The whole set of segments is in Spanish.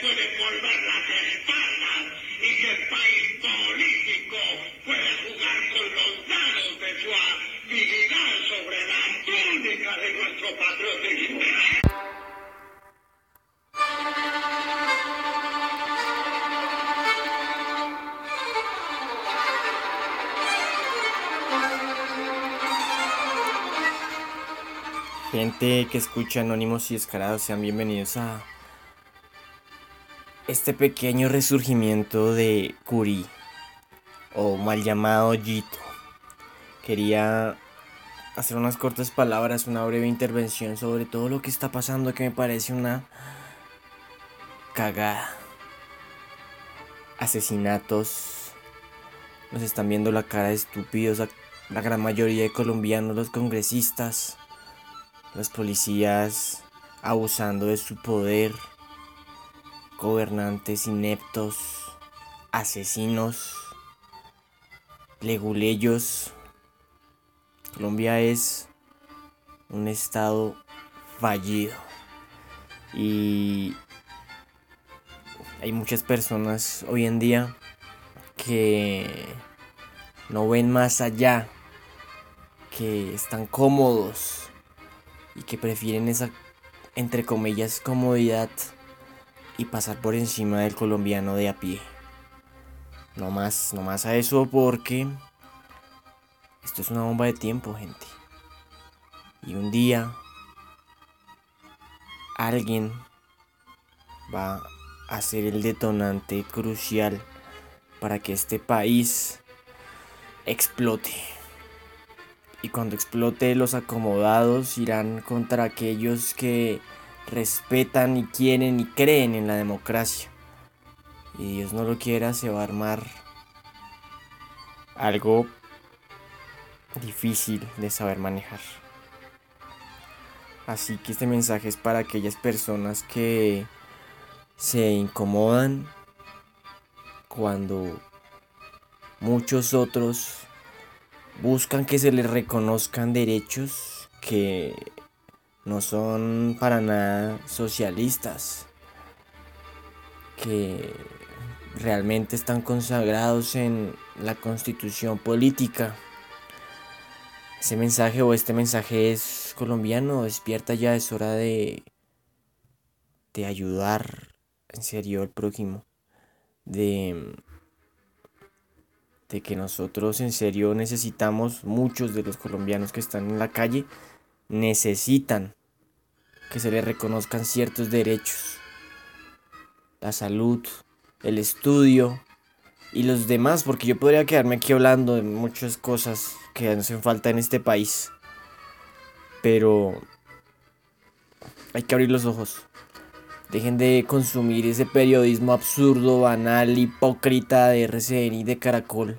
Puede volver las espaldas y que el país político pueda jugar con los dados de su habilidad sobre la túnica de nuestro patriotismo. Gente que escucha Anónimos y Descarados, sean bienvenidos a este pequeño resurgimiento de Curi, o mal llamado Jito. Quería hacer unas cortas palabras, una breve intervención sobre todo lo que está pasando que me parece una cagada. Asesinatos. Nos están viendo la cara de estúpidos la gran mayoría de colombianos, los congresistas, los policías abusando de su poder, gobernantes ineptos, asesinos, leguleyos. Colombia es un estado fallido y hay muchas personas hoy en día que no ven más allá, que están cómodos y que prefieren esa, entre comillas, comodidad y pasar por encima del colombiano de a pie. No más, no más a eso porque esto es una bomba de tiempo, gente. Y un día alguien va a ser el detonante crucial para que este país explote. Y cuando explote los acomodados irán contra aquellos que respetan y quieren y creen en la democracia. Y Dios no lo quiera, se va a armar algo difícil de saber manejar. Así que este mensaje es para aquellas personas que se incomodan cuando muchos otros buscan que se les reconozcan derechos que no son para nada socialistas, que realmente están consagrados en la constitución política. Ese mensaje o este mensaje es colombiano, despierta ya, es hora de, de ayudar en serio al prójimo, de, de que nosotros en serio necesitamos, muchos de los colombianos que están en la calle, necesitan que se les reconozcan ciertos derechos. La salud, el estudio y los demás, porque yo podría quedarme aquí hablando de muchas cosas que hacen falta en este país. Pero hay que abrir los ojos. Dejen de consumir ese periodismo absurdo, banal, hipócrita de RCN y de Caracol.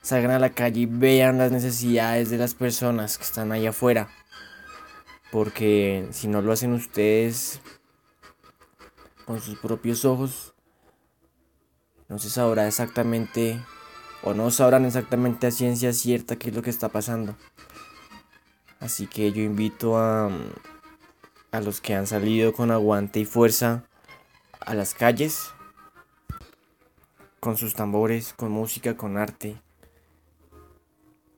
Salgan a la calle y vean las necesidades de las personas que están allá afuera. Porque si no lo hacen ustedes con sus propios ojos, no se sabrá exactamente o no sabrán exactamente a ciencia cierta qué es lo que está pasando. Así que yo invito a, a los que han salido con aguante y fuerza a las calles, con sus tambores, con música, con arte,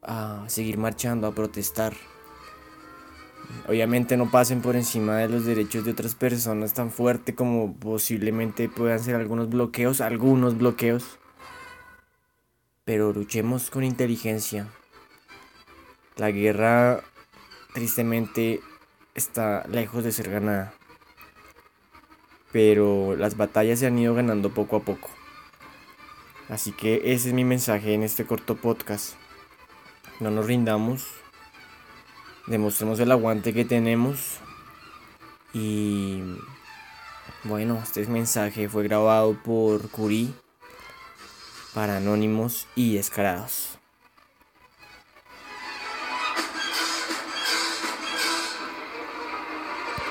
a seguir marchando, a protestar. Obviamente no pasen por encima de los derechos de otras personas tan fuerte como posiblemente puedan ser algunos bloqueos, algunos bloqueos. Pero luchemos con inteligencia. La guerra tristemente está lejos de ser ganada. Pero las batallas se han ido ganando poco a poco. Así que ese es mi mensaje en este corto podcast. No nos rindamos demostremos el aguante que tenemos. Y bueno, este mensaje fue grabado por Curí para Anónimos y Descarados.